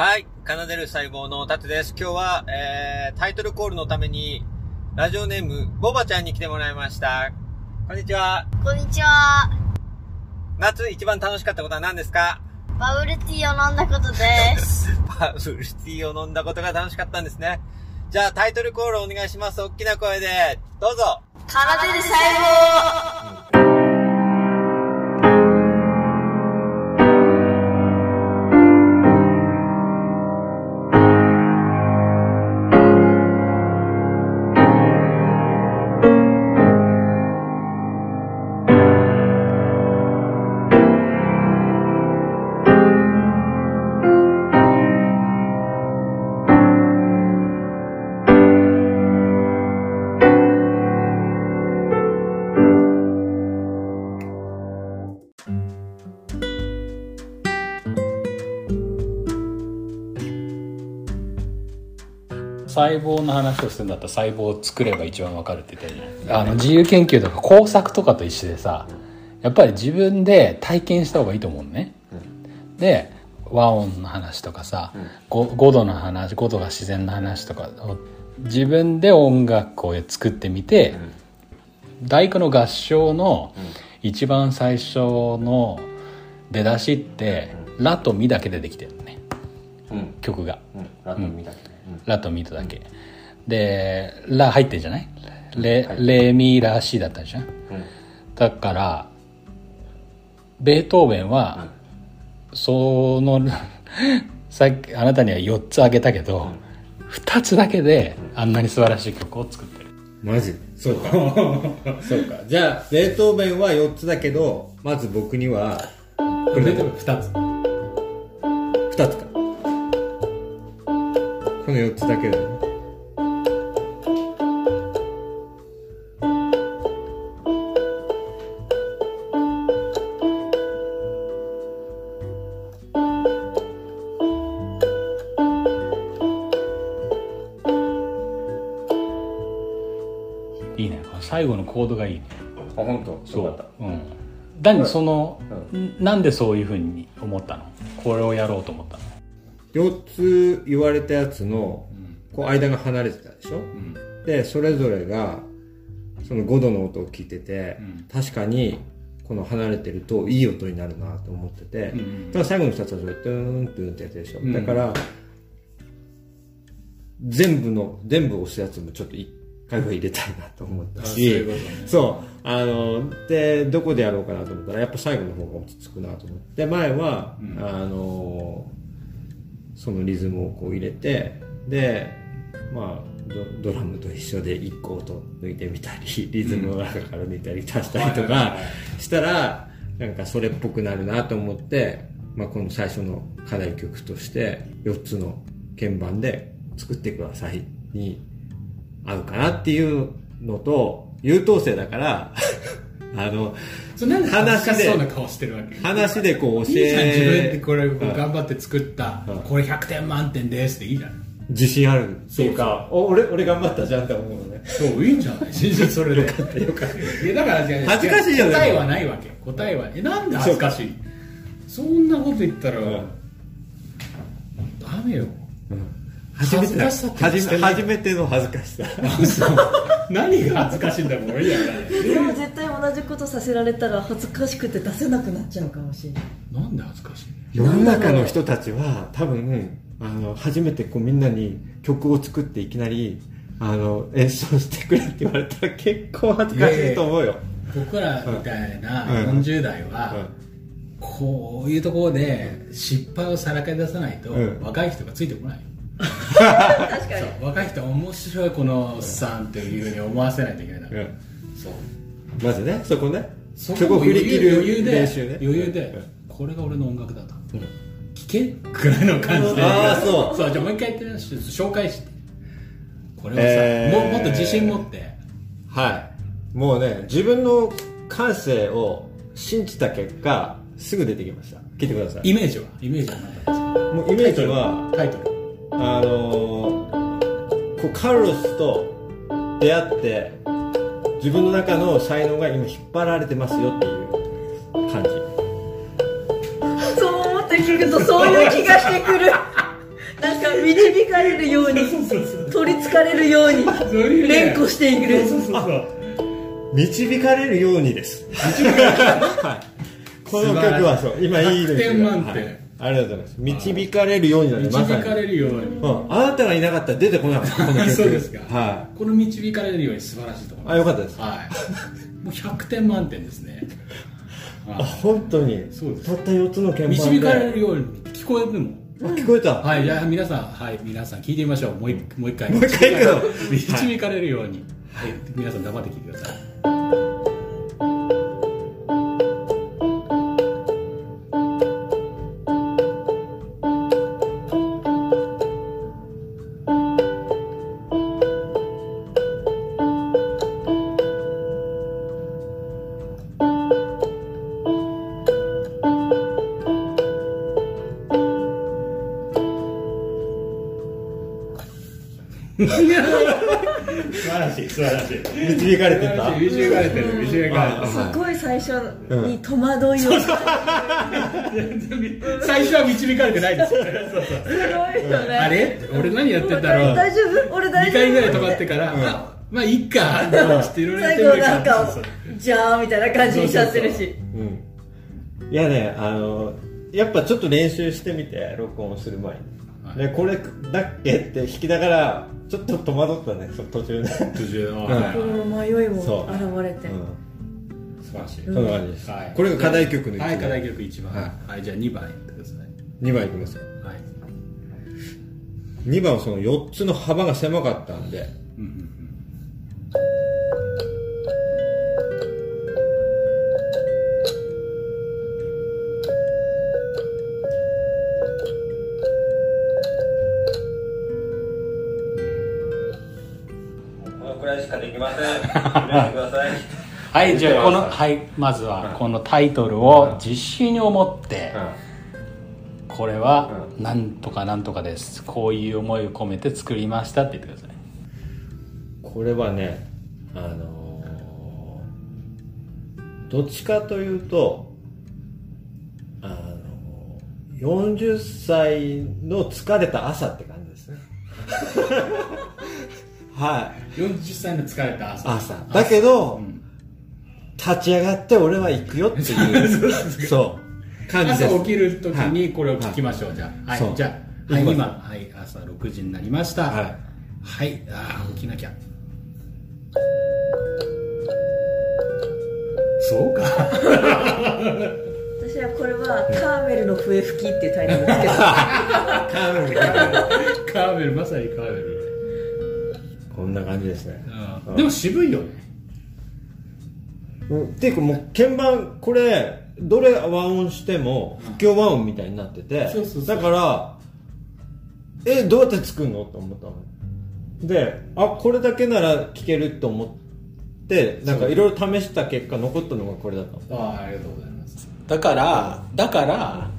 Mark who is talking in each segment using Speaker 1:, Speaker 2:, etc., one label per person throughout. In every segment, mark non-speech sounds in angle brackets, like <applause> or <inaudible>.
Speaker 1: はい。奏でる細胞のタツです。今日は、えー、タイトルコールのために、ラジオネーム、ボバちゃんに来てもらいました。こんにちは。
Speaker 2: こんにちは。
Speaker 1: 夏一番楽しかったことは何ですか？
Speaker 2: バブルティーを飲んだことです。<laughs>
Speaker 1: バブルティーを飲んだことが楽しかったんですね。じゃあタイトルコールお願いします。大きな声で。どうぞ。
Speaker 2: 奏でる細
Speaker 3: 細胞の話をするんだったら細胞を作れば一番わかるって言ったじゃん。あの自由研究とか工作とかと一緒でさやっぱり自分で体験した方がいいと思うのね、で和音の話とかさ、ご5度の話5度が自然な話とかを自分で音楽を作ってみて、大工の合唱の一番最初の出だしって、ラとミだけでできてるのね。
Speaker 4: うん。
Speaker 3: 曲が。
Speaker 4: うん。ラトミだけ。ね
Speaker 3: ラとミとだけ、でラ入ってるじゃない？レ,、レミラシだったじゃん。
Speaker 4: うん。
Speaker 3: だからベートーベンは、その <laughs> さっきあなたには4つあげたけど、2つだけであんなに素晴らしい曲を作ってる。
Speaker 1: マジ？そうか。<laughs> そうか。じゃあ、ベートーベンは4つだけど、まず僕には、
Speaker 3: これベートーベン2つ。
Speaker 1: 2つか。この4つだけだね。
Speaker 3: いいね。この最後のコードがいいね。
Speaker 4: あ本当？そう。だっ
Speaker 3: うん。何その、ん。なんでそういうふうに思ったの？これをやろうと思ったの？
Speaker 1: 4つ言われたやつの、こう間が離れてたでしょ、で、それぞれが、その5度の音を聞いてて、確かに、この離れてるといい音になるなと思ってて、だから最後の2つはそれ、トゥーン、トゥーンってやつでしょ？だから、全部の、全部押すやつもちょっと一回は入れたいなと思ったし、そう。あの、で、どこでやろうかなと思ったら、やっぱ最後の方が落ち着くなと思って、前は、あの、そのリズムをこう入れて、で、まあ、ドドラムと一緒で一個音抜いてみたり、リズムを中から抜いたり足したりとかしたら、なんかそれっぽくなるなと思って、まあこの最初の課題曲として、4つの鍵盤で作ってくださいに合うかなっていうのと、優等生だから、<laughs> あの、
Speaker 5: なん
Speaker 1: 話で
Speaker 5: そうな顔してるわけ。
Speaker 1: 話でこう教
Speaker 5: いいじゃん自分で
Speaker 1: え、
Speaker 5: これ頑張って作った、
Speaker 1: うん
Speaker 5: これ100点満点ですっていいじゃん。
Speaker 1: 自信ある。っていうか、お俺、俺頑張ったじゃんって思うのね。
Speaker 5: そういいんじゃない全然それでよかった。よかった。いやだから
Speaker 1: 恥ずかしいよね
Speaker 5: 答えはないわけ。答えはえなんで恥ずかしい？そんなこと言ったら、
Speaker 1: ん。
Speaker 5: ダメよ。
Speaker 1: 初め初め
Speaker 5: 捨て
Speaker 1: 初めての恥ずかしさ。
Speaker 5: 嘘 <laughs> 何が恥ずかしいんだよもういいや。
Speaker 6: でも絶対同じことさせられたら恥ずかしくて出せなくなっちゃうかもしれない。
Speaker 5: なんで恥ずかしい
Speaker 1: 世の中の人たちは多分、あの、初めてこうみんなに曲を作っていきなり、あの、演奏してくれって言われたら結構恥ずかしいと思うよ。
Speaker 5: 僕らみたいな
Speaker 1: うん。
Speaker 5: 40代は、こういうところで失敗をさらけ出さないと、
Speaker 1: うん。
Speaker 5: 若い人がついてこない。よ
Speaker 6: 確かに。
Speaker 5: そう若い人は面白いこのおっさんっていうふうに思わせないといけないから、
Speaker 1: う。ん。
Speaker 5: そう。
Speaker 1: まずね、そこね。
Speaker 5: そ
Speaker 1: そこ振り切る
Speaker 5: 余裕で
Speaker 1: 練習ね。
Speaker 5: 余裕で、これが俺の音楽だと、聞けぐらいの感じで。
Speaker 1: あーそう。
Speaker 5: そうじゃあもう一回言って紹介して。これをさ、
Speaker 1: えー。
Speaker 5: ももっと自信持って。
Speaker 1: はい。もうね、自分の感性を信じた結果、すぐ出てきました。聞いてください。
Speaker 5: イメージは？イメージは何だったんですか？
Speaker 1: もうイメージは、
Speaker 5: タイトル
Speaker 1: あのーこうカルロスと出会って自分の中の才能が今引っ張られてますよっていう感じ。
Speaker 6: そう思って聞くとそういう気がしてくる。<laughs> なんか導かれるように取りつかれるように連呼している
Speaker 5: そうそうそう
Speaker 1: 導かれるようにです。<laughs> はい。この曲はそう今いいですよ。
Speaker 5: 100点満点。
Speaker 1: はいありがとうございます。導かれるようになりま
Speaker 5: 導かれるように
Speaker 1: うん、あなたがいなかったら出てこなかった。この曲。
Speaker 5: そうですか。
Speaker 1: は
Speaker 5: この導かれるように素晴らしいと思い
Speaker 1: い
Speaker 5: ます。
Speaker 1: あよかったです。
Speaker 5: はい。もう100点満点ですね。
Speaker 1: あ本当に。
Speaker 5: そうです。
Speaker 1: たった4つの鍵盤で。
Speaker 5: 導かれるように聞こえるも？
Speaker 1: 聞こえた、
Speaker 5: はい。じゃあ皆さんはい。皆さん聞いてみましょう。もう一もう一回
Speaker 1: もう一回行くの
Speaker 5: 導かれるように。はい。皆さん黙って聞いてください素晴らしい。素晴らしい。
Speaker 1: 導かれてた？
Speaker 5: 導かれてる。導かれてる。
Speaker 6: すごい最初に戸惑いを。す
Speaker 5: 最初は導かれてないです。よねそうそう
Speaker 6: ごいよね。
Speaker 5: あれ？俺何やってんだろう。
Speaker 6: 大丈夫？俺大
Speaker 5: 2
Speaker 6: 丈夫？
Speaker 5: 回ぐらい止まってから、あまあいいか。っといろいろやってみる
Speaker 6: 最後なんかじゃあみたいな感じにしちゃってるし。
Speaker 1: うん。いやねあのやっぱちょっと練習してみて録音する前に、でこれだっけ？って弾きながらちょっと戸惑ったねそ途中で、
Speaker 5: 途中の、
Speaker 6: 心の迷いも現れて。
Speaker 1: うん、
Speaker 5: 素晴らしい、
Speaker 1: そんな感じです、
Speaker 5: はい。
Speaker 1: これが課題曲の一番。
Speaker 5: はい課題曲1番。
Speaker 1: は
Speaker 5: はいい、じゃあ2番やってください。
Speaker 1: 2番いきますよ。
Speaker 5: はい。
Speaker 1: 2番はその4つの幅が狭かったんで <laughs>
Speaker 3: はいじゃあこのはいまずはこのタイトルを自信を持ってこれはなんとかなんとかです。こういう思いを込めて作りましたって言ってください。
Speaker 1: これはねあのーどっちかというとあのー40歳の疲れた朝って感じですねはい。
Speaker 5: 40歳の疲れた朝。
Speaker 1: 朝。だけど、立ち上がって俺は行くよっていう。<laughs> そう感じです。
Speaker 5: 朝起きるときにこれを聞きましょう、じゃあ、はい、じゃあ、はい、今、
Speaker 1: ま
Speaker 5: はい、朝6時になりました。
Speaker 1: はい、
Speaker 5: はい、ああ、起きなきゃ。そうか。
Speaker 6: 私はこれは「カーメルの笛吹き」っていうタイトルですけど。<laughs>
Speaker 5: カーベル、まさにカーベル。
Speaker 1: こんな感じですね。
Speaker 5: うん。でも渋いよ。ね。
Speaker 1: うん。っていうかもう鍵盤これどれ和音しても不協和音みたいになってて
Speaker 5: そうそうそう。
Speaker 1: だからえどうやって作るの？と思ったの。であこれだけなら聴けると思ってなんかいろいろ試した結果残ったのがこれだった。の
Speaker 5: ああ、ありがとうございます。
Speaker 3: だからだから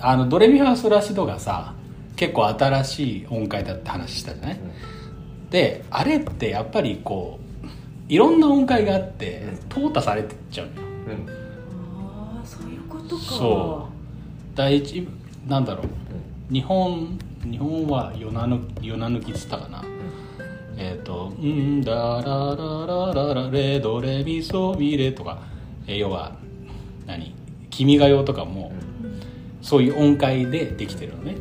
Speaker 3: あのドレミファソラシドがさ結構新しい音階だって話したじゃない、であれってやっぱりこういろんな音階があって淘汰されてっちゃうのよ。
Speaker 6: ああそういうことか。
Speaker 3: そう。第一なんだろう。日本日本は夜な抜夜な抜きっつったかな、えっ、と「んだらららららレドレミソミレ」とか、えー要は何「君が代」とかもそういう音階でできてるのね。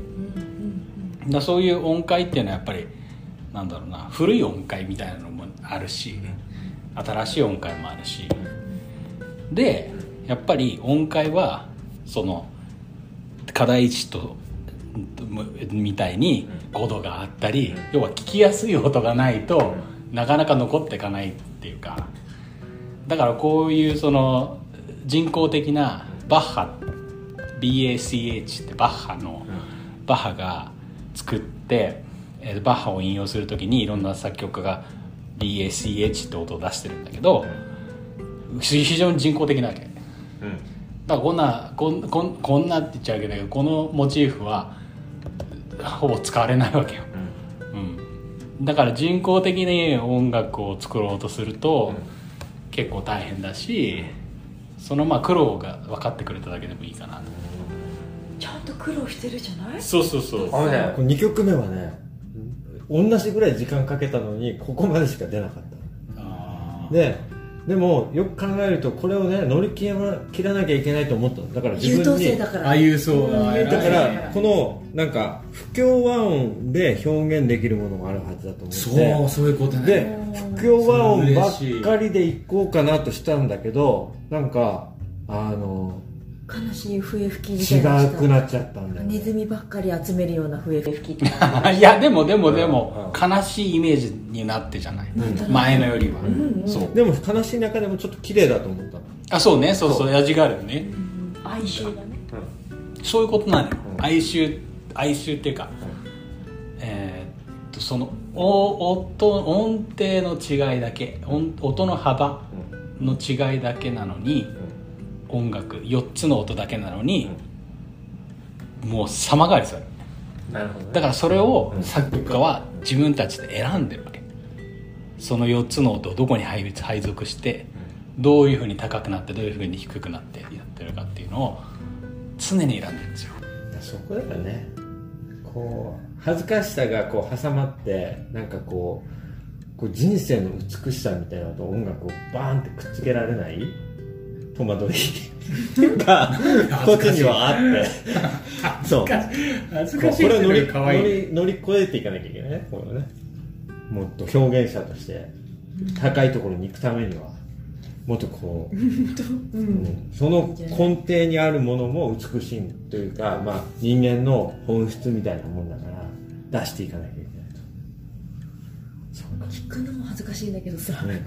Speaker 3: だそういう音階っていうのはやっぱりなんだろうな古い音階みたいなのもあるし新しい音階もあるし。でやっぱり音階はその課題値とむみたいに5度があったり要は聞きやすい音がないとなかなか残っていかないっていうか。だからこういうその人工的なバッハ BACH ってバッハのバッハが作ってえーバッハを引用するときにいろんな作曲家が BACH って音を出してるんだけど非常に人工的なわけ。だからこんなこんこんこんなって言っちゃうけどこのモチーフはほぼ使われないわけよ、うん。だから人工的に音楽を作ろうとすると結構大変だしそのまあ苦労が分かってくれただけでもいいかな。と
Speaker 6: ちゃんと苦労してるじゃない？
Speaker 3: そうそうそう。
Speaker 1: あのね2曲目はね同じぐらい時間かけたのにここまでしか出なかった。
Speaker 5: あ
Speaker 1: ででもよく考えるとこれをね乗り切ら切らなきゃいけないと思ったの。だから自
Speaker 6: 優等
Speaker 1: 分に。
Speaker 5: あ
Speaker 6: 生だから。
Speaker 5: ああいうそうだ。
Speaker 1: か
Speaker 6: ら
Speaker 1: このなんか不協和音で表現できるものもあるはずだと思って。
Speaker 5: そうそういうことね。
Speaker 1: で不協和音ばっかりでいこうかなとしたんだけどなんかあの
Speaker 6: 悲しい笛吹きみたいな
Speaker 1: 違くなっちゃったんだよ
Speaker 6: ネズミばっかり集めるような笛吹きって。<laughs>
Speaker 3: いやでもでもでも悲しいイメージになってじゃない。前のよりは。そう。
Speaker 1: でも悲しい中でもちょっと綺麗だと思った。の
Speaker 3: あそうねそうそう味があるよね。
Speaker 6: 哀愁だね。
Speaker 3: そういうことなのよ。哀愁哀愁っていうかえーっとそのお音音程の違いだけ音音の幅の違いだけなのに音楽4つの音だけなのにもう様変わりする。
Speaker 1: なるほど
Speaker 3: だからそれを作曲家は自分たちで選んでるわけ。その4つの音をどこに配配属してどういうふうに高くなってどういうふうに低くなってやってるかっていうのを常に選んでるんですよ。
Speaker 1: そこだからねこう恥ずかしさがこう挟まってなんかこうこう人生の美しさみたいなのと音楽をバーンってくっつけられない戸惑い。がこっちにはあって。そう。
Speaker 5: 恥ず
Speaker 1: こ
Speaker 5: かしい。け
Speaker 1: れを乗り乗り乗り越えていかなきゃいけないね。これをね。もっと表現者として高いところに行くためには。もっとこう、うん。その根底にあるものも美しいというか、まあ、人間の本質みたいなもんだから出していかなきゃいけない。と
Speaker 6: 聞くのも恥ずかしいんだけどさ、
Speaker 1: ね。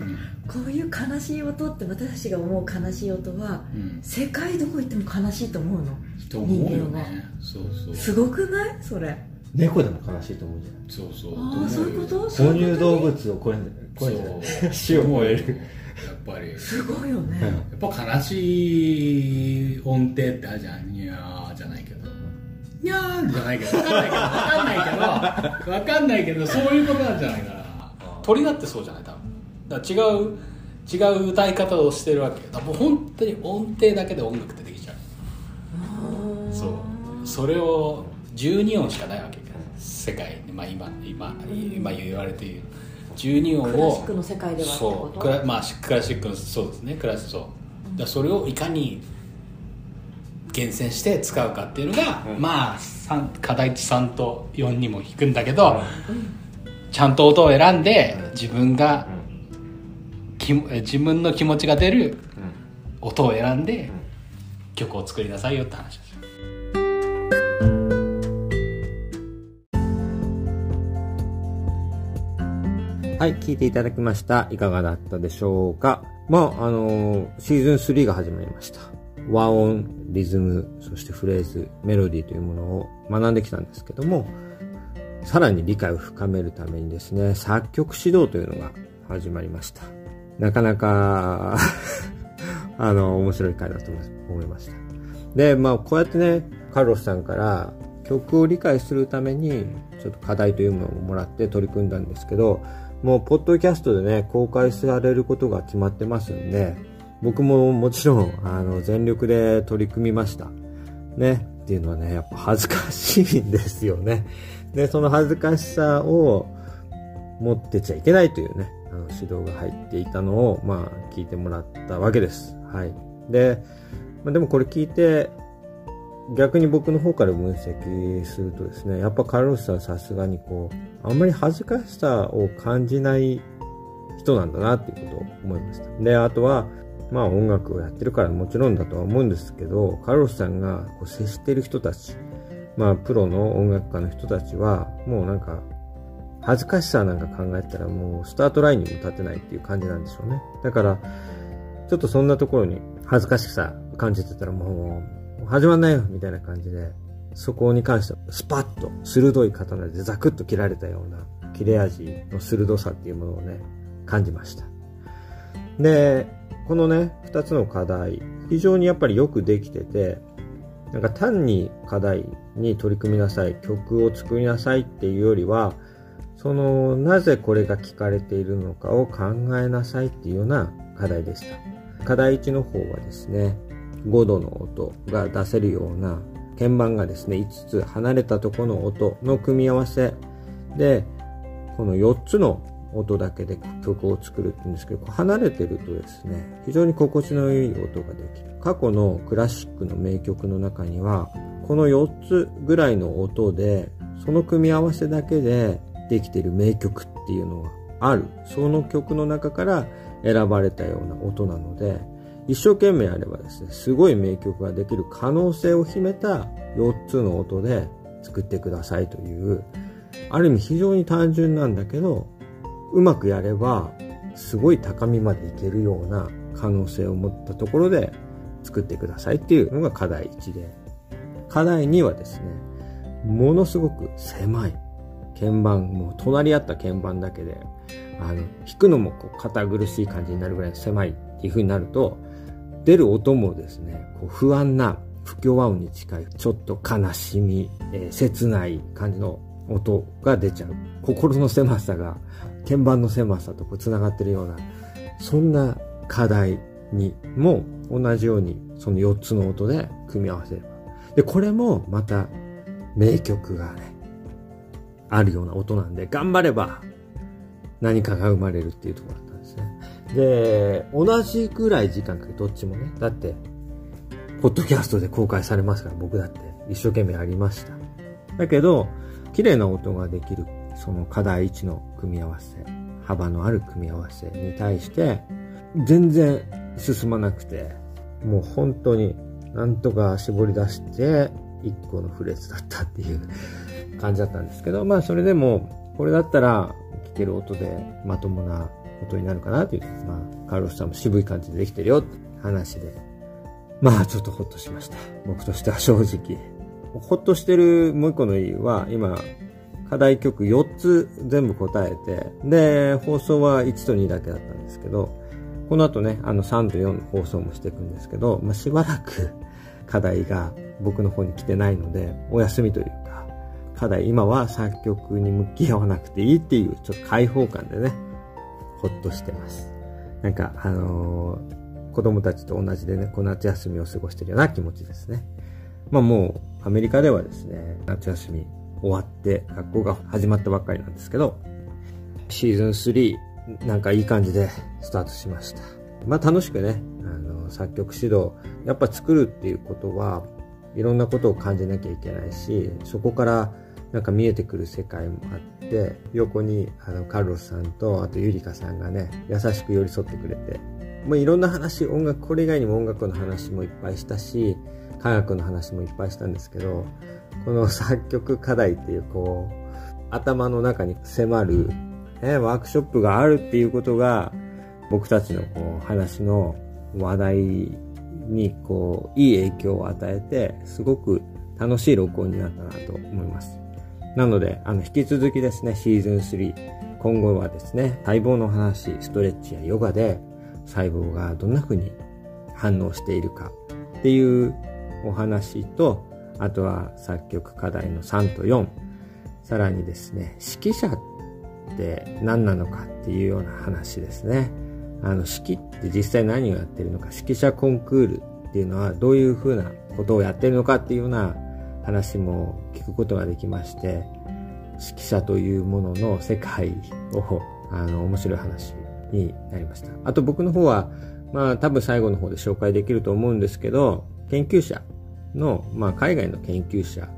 Speaker 6: こういう悲しい音って私たちが思う悲しい音は、
Speaker 5: うん。
Speaker 6: 世界どこ行っても悲しいと思うの。
Speaker 5: と思うよ
Speaker 6: 人間は。
Speaker 5: ねそうそう。
Speaker 6: すごくない？それ。
Speaker 1: 猫でも悲しいと思うじゃない
Speaker 5: そうそう。
Speaker 6: ああそういうこと
Speaker 1: 哺
Speaker 6: そういう
Speaker 1: 乳動物を超え超え
Speaker 5: そう
Speaker 1: 死を超える
Speaker 5: やっぱり。
Speaker 6: すごいよね、
Speaker 5: やっぱ悲しい音程ってあるじゃん。にゃーじゃないけど。にゃーんじゃないけど。わかんないけど。わかんないけど。わかんないけど。そういうことなんじゃないかな
Speaker 3: 鳥だってそうじゃない多分。だ違う違う歌い方をしてるわけだからもう本当に音程だけで音楽ってできちゃう。そう。それを12音しかないわけ世界に、まあ、今今今言われている。12音を
Speaker 6: クラシックの世界ではって
Speaker 3: そ
Speaker 6: こと？
Speaker 3: う。クラ,、まあ、クラシックのそうですね。クラシそう。だそれをいかに厳選して使うかっていうのが、まあ三課題値3と4にも弾くんだけど、ちゃんと音を選んで自分が、きえ自分の気持ちが出る音を選んで曲を作りなさいよって話です。よ
Speaker 1: はい、聞いていただきました。いかがだったでしょうか？まあ、あのシーズン3が始まりました。和音、リズム、そしてフレーズ、メロディーというものを学んできたんですけども、さらに理解を深めるためにですね、作曲指導というのが始まりました。なかなか <laughs> あの、面白い回だと思いました。で、まあ、こうやってね、カルロスさんから曲を理解するために、ちょっと課題というものをもらって取り組んだんですけど、もう、ポッドキャストでね、公開されることが決まってますんで、僕ももちろん、あの、全力で取り組みました。ね。っていうのはね、やっぱ恥ずかしいんですよね。で、その恥ずかしさを持ってちゃいけないというね、あの指導が入っていたのを、まあ、聞いてもらったわけです。はい。で、まあ、でもこれ聞いて、逆に僕の方から分析するとですね、やっぱカルロスさんさすがにこう、あんまり恥ずかしさを感じない人なんだなっていうことを思いました。で、あとは、まあ音楽をやってるからもちろんだとは思うんですけど、カルロスさんがこう接してる人たち、まあプロの音楽家の人たちは、もうなんか、恥ずかしさなんか考えたらもうスタートラインにも立てないっていう感じなんでしょうね。だから、ちょっとそんなところに恥ずかしさ感じてたらもう、始まんないよみたいな感じで、そこに関してはスパッと鋭い刀でザクッと切られたような切れ味の鋭さっていうものをね、感じました。で、このね、二つの課題、非常にやっぱりよくできてて、なんか単に課題に取り組みなさい、曲を作りなさいっていうよりは、その、なぜこれが聞かれているのかを考えなさいっていうような課題でした。課題1の方はですね、5度の音が出せるような鍵盤がですね、5つ離れたところの音の組み合わせで、この4つの音だけで曲を作るって言うんですけど、離れてるとですね、非常に心地のいい音ができる。過去のクラシックの名曲の中には、この4つぐらいの音で、その組み合わせだけでできてる名曲っていうのがある。その曲の中から選ばれたような音なので、一生懸命やればですね、すごい名曲ができる可能性を秘めた4つの音で作ってくださいという、ある意味非常に単純なんだけど、うまくやれば、すごい高みまでいけるような可能性を持ったところで作ってくださいっていうのが課題1で、課題2はですね、ものすごく狭い鍵盤、もう隣り合った鍵盤だけで、あの、弾くのもこう堅苦しい感じになるぐらい狭いっていう風になると、出る音もですね、こう不安な不協和音に近い、ちょっと悲しみ、えー、切ない感じの音が出ちゃう。心の狭さが鍵盤の狭さとこう繋がってるような、そんな課題にも同じようにその4つの音で組み合わせれば。で、これもまた名曲がね、あるような音なんで、頑張れば何かが生まれるっていうところだったんですね。で、同じぐらい時間かけどっちもね。だって、ポッドキャストで公開されますから、僕だって一生懸命やりました。だけど、綺麗な音ができる、その課題1の組み合わせ、幅のある組み合わせに対して、全然進まなくて、もう本当になんとか絞り出して、1個のフレーズだったっていう <laughs> 感じだったんですけど、まあそれでも、これだったら聴ける音でまともな音になるかなという、まあカルロスさんも渋い感じでできてるよって話で、まあちょっとほっとしました。僕としては正直。ほっとしてるもう一個の理由は、今、課題曲4つ全部答えて、で、放送は1と2だけだったんですけど、この後ね、あの3と4の放送もしていくんですけど、まあ、しばらく <laughs> 課題が僕の方に来てないので、お休みというか、課題今は作曲に向き合わなくていいっていうちょっと開放感でね、ほっとしてます。なんか、あのー、子供たちと同じでね、こう夏休みを過ごしてるような気持ちですね。まあもう、アメリカではですね、夏休み終わって学校が始まったばっかりなんですけど、シーズン3、なんかいい感じでスタートしました。まあ楽しくね、あの、作曲指導、やっぱ作るっていうことは、いろんなことを感じなきゃいけないし、そこからなんか見えてくる世界もあって、横にあのカルロスさんと、あとユリカさんがね、優しく寄り添ってくれて、もういろんな話、音楽、これ以外にも音楽の話もいっぱいしたし、科学の話もいっぱいしたんですけど、この作曲課題っていうこう、頭の中に迫る、ね、ワークショップがあるっていうことが、僕たちのこう話の話題にこう、いい影響を与えて、すごく楽しい録音になったなと思います。なので、あの、引き続きですね、シーズン3、今後はですね、細胞の話、ストレッチやヨガで、細胞がどんな風に反応しているかっていうお話と、あとは作曲課題の3と4、さらにですね、指揮者って何なのかっていうような話ですね。あの、指揮って実際何をやってるのか、指揮者コンクールっていうのはどういうふうなことをやってるのかっていうような話も聞くことができまして、指揮者というものの世界を、あの、面白い話になりました。あと僕の方は、まあ多分最後の方で紹介できると思うんですけど、研究者の、まあ海外の研究者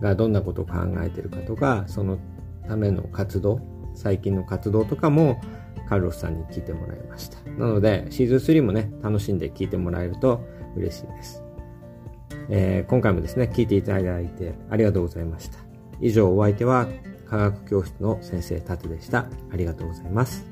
Speaker 1: がどんなことを考えてるかとか、そのための活動、最近の活動とかもカルロスさんに聞いてもらいました。なので、シーズン3もね、楽しんで聞いてもらえると嬉しいです。えー、今回もですね、聞いていただいてありがとうございました。以上、お相手は科学教室の先生タツでした。ありがとうございます。